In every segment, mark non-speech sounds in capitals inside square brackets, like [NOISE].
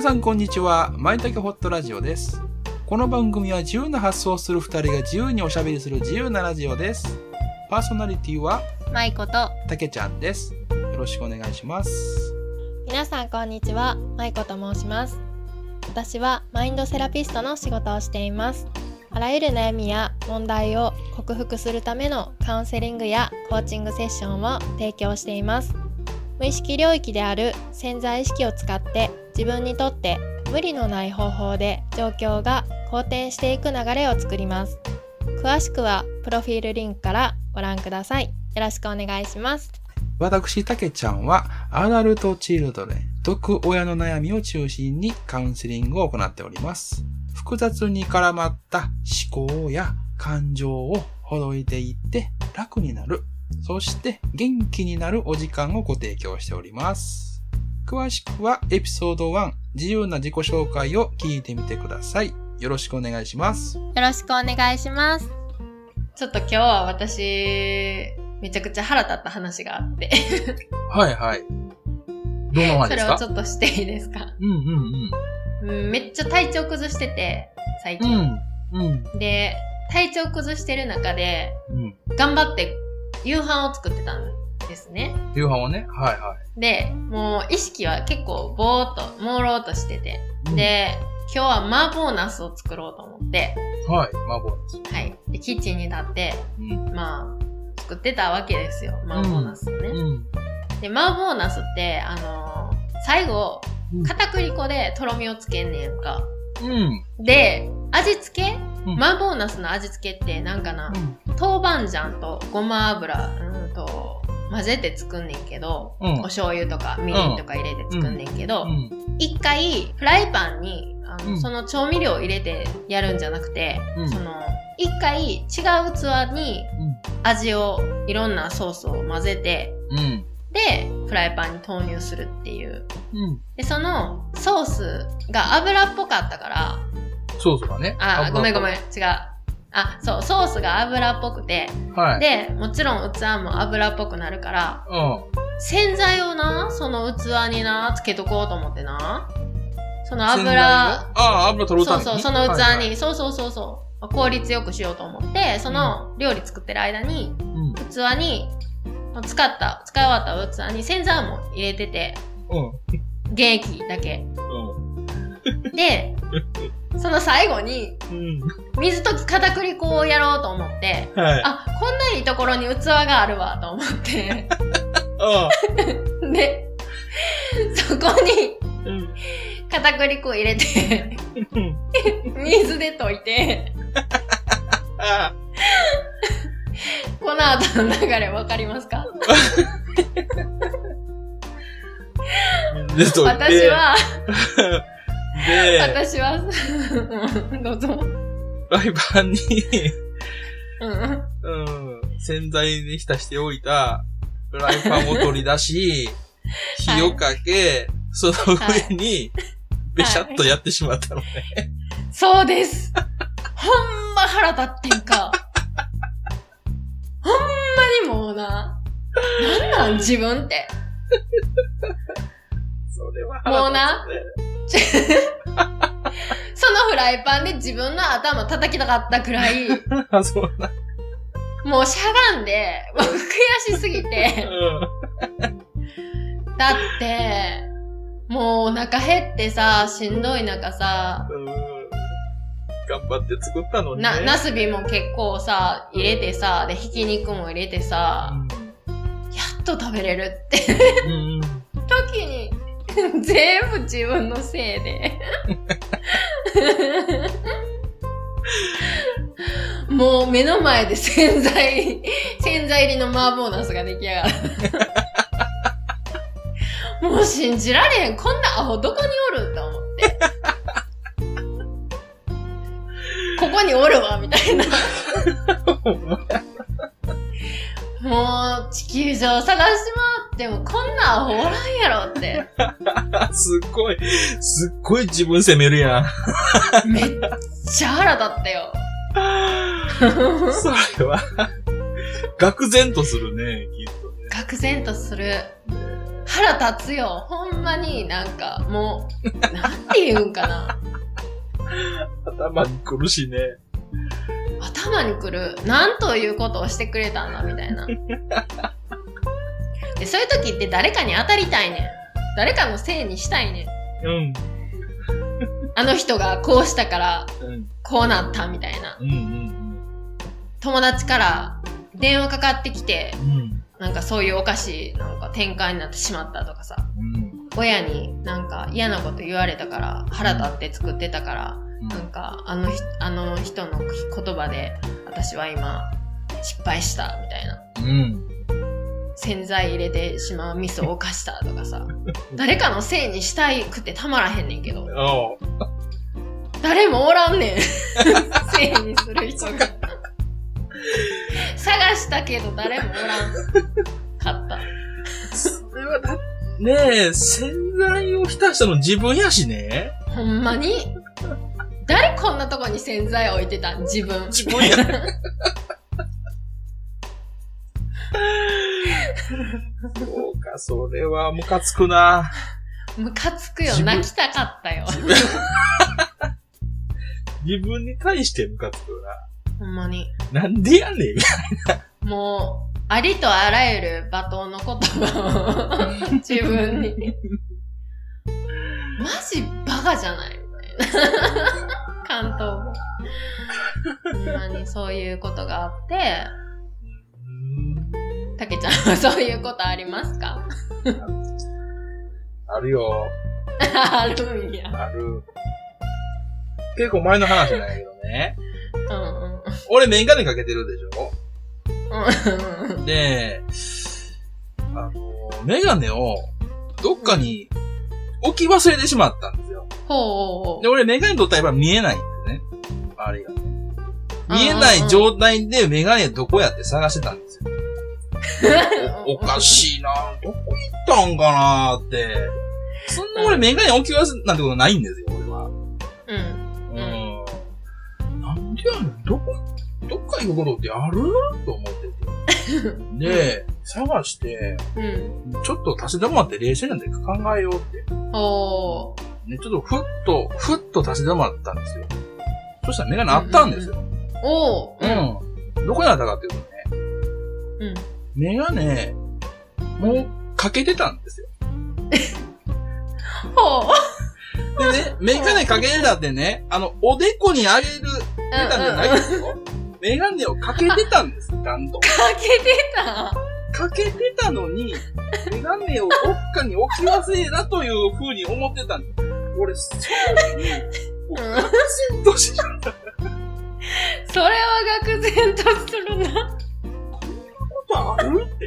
皆さんこんにちは。まいたけホットラジオです。この番組は自由な発想をする二人が自由におしゃべりする自由なラジオです。パーソナリティはまいことたけちゃんです。よろしくお願いします。皆さんこんにちはまいこと申します私はマインドセラピストの仕事をしていますあらゆる悩みや問題を克服するためのカウンセリングやコーチングセッションを提供しています無意識領域である潜在意識を使って自分にとって無理のない方法で状況が好転していく流れを作ります詳しくはプロフィールリンクからご覧くださいよろしくお願いします私、たけちゃんは、アダルトチルドレン、毒親の悩みを中心にカウンセリングを行っております。複雑に絡まった思考や感情をほどいていって楽になる。そして元気になるお時間をご提供しております。詳しくはエピソード1、自由な自己紹介を聞いてみてください。よろしくお願いします。よろしくお願いします。ちょっと今日は私、めちゃくちゃ腹立った話があって、はいはい。どの話それですか？をちょっとしていいですか、うんうんうん、めっちゃ体調崩してて、最うん。う近。ん。うん。で、体調崩してる中で、うん。頑張って夕飯を作ってたんですね。夕飯をね。はいはい。で、もう意識は結構ぼーっと、朦朧としてて。うん、で、今日は麻婆茄子を作ろうと思って、はい、麻婆です。はい。で、キッチンに立って、うん。まあ、作ってたわけですよ。麻婆茄子をね。うん。で、麻婆茄子って、あのー最後うん、片栗粉でとろみをつけんねんか。うん。で、味付け、うん麻婆茄子の味付けってなんかな、豆板醤とごま油、うんと、混ぜて作んねんけど、うんお醤油とかみりんとか入れて作んねんけど、うん。一回フライパンにあの、うんその調味料を入れてやるんじゃなくて、うんその一回違う器に味をいろんなソースを混ぜてうん。でフライパンに投入するっていううん。でそのソースが油っぽかったからソースがね。あごめんごめんん。違うあそうソースが油っぽくてはい。でもちろん器も油っぽくなるからうん。洗剤をなその器になつけとこうと思ってなその油ああ、油取るために？そうそう、その器に、はいはいそうそうそうそう、効率よくしようと思って、その料理作ってる間に、うん。器に、使った、使い終わった器に洗剤も入れてて、うん。原液だけ。うん。で、その最後に、うん。水溶き片栗粉をやろうと思って、はい。あ、こんないいところに器があるわ、と思って。[LAUGHS] あで、そこにうん。片栗粉を入れて、うん。水で溶いて、あ [LAUGHS] この後の流れわかりますか？私、は、[LAUGHS] で、私は、う [LAUGHS] んどうぞ。フライパンに、うん。うん、洗剤に浸しておいたフライパンを取り出し、火をかけ、その上に、べしゃっとやってしまったのね。そうです。ほんま腹立ってんか。ほんまにもうな。なんなん自分って。それはもうなそのフライパンで自分の頭叩きたかったくらい、あ、[LAUGHS] そうな。もうしゃがんで、もう悔しすぎて。だって、もうお腹減ってさ、しんどい中さ。頑張って作ったのに、ね。な、ナスビも結構さ、入れてさ、で、ひき肉も入れてさ、やっと食べれるってうん。[LAUGHS] 全部自分のせいで。[LAUGHS] もう目の前で洗剤、[LAUGHS] 洗剤入りの麻婆茄子が出来上がる。もう信じられへん。こんなアホどこにおると思って。ここにおるわ、みたいな。もう地球上探してもらってもこんなアホおらんやろって。[LAUGHS] すっごい、すっごい自分責めるやん。めっちゃ腹立ったよ。それは、愕然とするね、きっとね。愕然とする。腹立つよ。ほんまになんか、もう、なんて言うんかな。[LAUGHS] 頭に来るしね。頭にくる。なんということをしてくれたんだ、みたいな。でそういう時って誰かに当たりたいねん。誰かのせいにしたいねん。うん。あの人がこうしたから、うん。こうなった、みたいな。うん。うん。友達から電話かかってきて、うん。なんかそういうお菓子なんか展開になってしまったとかさ。うん。親になんか嫌なこと言われたから腹立って作ってたから、なんかあの人あの人の言葉で私は今失敗したみたいな。うん。洗剤入れてしまうミスを犯したとかさ。[LAUGHS] 誰かのせいにしたいくてたまらへんねんけど。[LAUGHS] 誰もおらんねん。[LAUGHS] せいにする人が。探したけど誰もおらんかった。それはだ、ねえ、洗剤を浸したの自分やしね。ほんまに？誰こんなとこに洗剤置いてた？ん自分。自分や。[LAUGHS] そうか、それはムカつくな。ムカつくよ。泣きたかったよ。自分に対してムカつくほんまに。な。なんでやねん。もう、ありとあらゆる罵倒の言葉を自分に。[LAUGHS] マジバカじゃないみたい？な。[LAUGHS] 関東も。ほんまにそういうことがあって、たけちゃんはそういうことありますか？あるよ。あるんや。ある。結構前の話なんやけどね。うんうん。俺メガネかけてるでしょ？うんうんで、あの、メガネをどっかに置き忘れてしまった。ほうで、。俺メガネ取ったらやっぱ見えないんですね。周りがね。見えない状態でメガネどこやって探してたんですよ。お [LAUGHS] おかしいなどこ行ったんかなって。そんな俺メガネ置き忘れなんてことないんですよ、俺は。うん。うん。なんでやねん。どこ、どっか行くことってある？と思ってて。で、探して、うん。ちょっと立ち止まって冷静なんで考えようって。ほね、ちょっとふっと、ふっと立ち止まったんですよ。そしたらメガネあったんですよ。う。おう。うん。どこにあったかっていうとね、うん。メガネ、もうかけてたんですよ。[LAUGHS] ほう。でね、メガネかけてたってね、あの、おでこにあげるメガネじゃないですよ。メガネをかけてたんです、ちゃんと。かけてた？かけてたのに、メガネをどっかに置き忘れたという風に思ってたんです。俺、そう、うん。愕然としちゃったそれは愕然とするな。こん。なことあるって。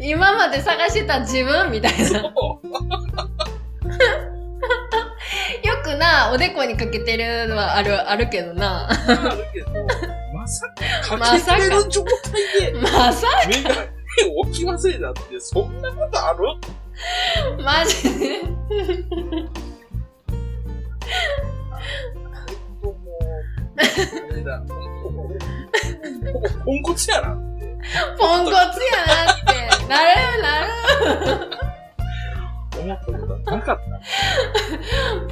今まで探してた自分みたいな。よ。くな、おでこにかけてるのはある、あるけどな。あるけど、まさかかけてる状態で、まさ、メガネを置き忘れたって、そん。なことある [LAUGHS] マジで？ポンコツやなってポンコツやなって。なるなる。思ったことはなかった。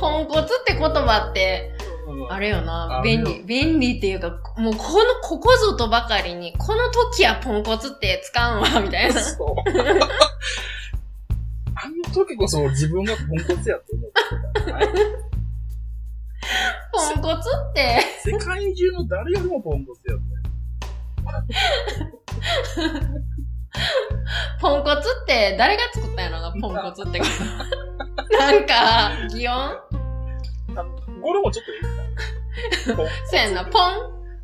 ポンコツって言葉って、うんあれよな便利。便利っていうか、もうこの、ここぞとばかりに、この時はポンコツって使うんわ、みたいな。そう。あの時こそ自分がポンコツやと思ってた。はいポンコツって、世界中の誰よりもポンコツやった。ポンコツって誰が作ったんやろな、ポンコツって。なんか、擬音？これもちょっといいか。そうやんな、ポン、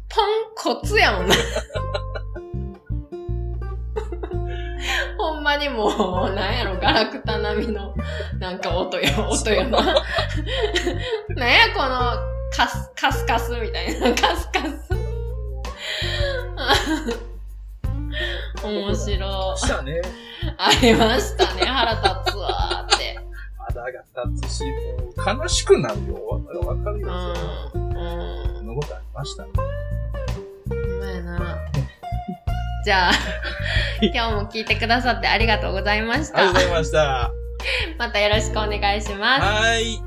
ポンコツやもんな。ほんまにもう、[LAUGHS] なんやろ、ガラクタ並みの、なんか音よ、[LAUGHS] 音よな。[LAUGHS] なんや、この、カス、カスカスみたいな、カスカス。面白い。したね。ありましたね、腹立つわーって。肌が立つし、もう悲しくなるよ。わかるわかるよ。うん。うん。そんなことありました。ほじゃあ、[LAUGHS] 今日も聞いてくださってありがとうございましたありがとうご。ざいました。[LAUGHS] またよろしくお願いします。はい。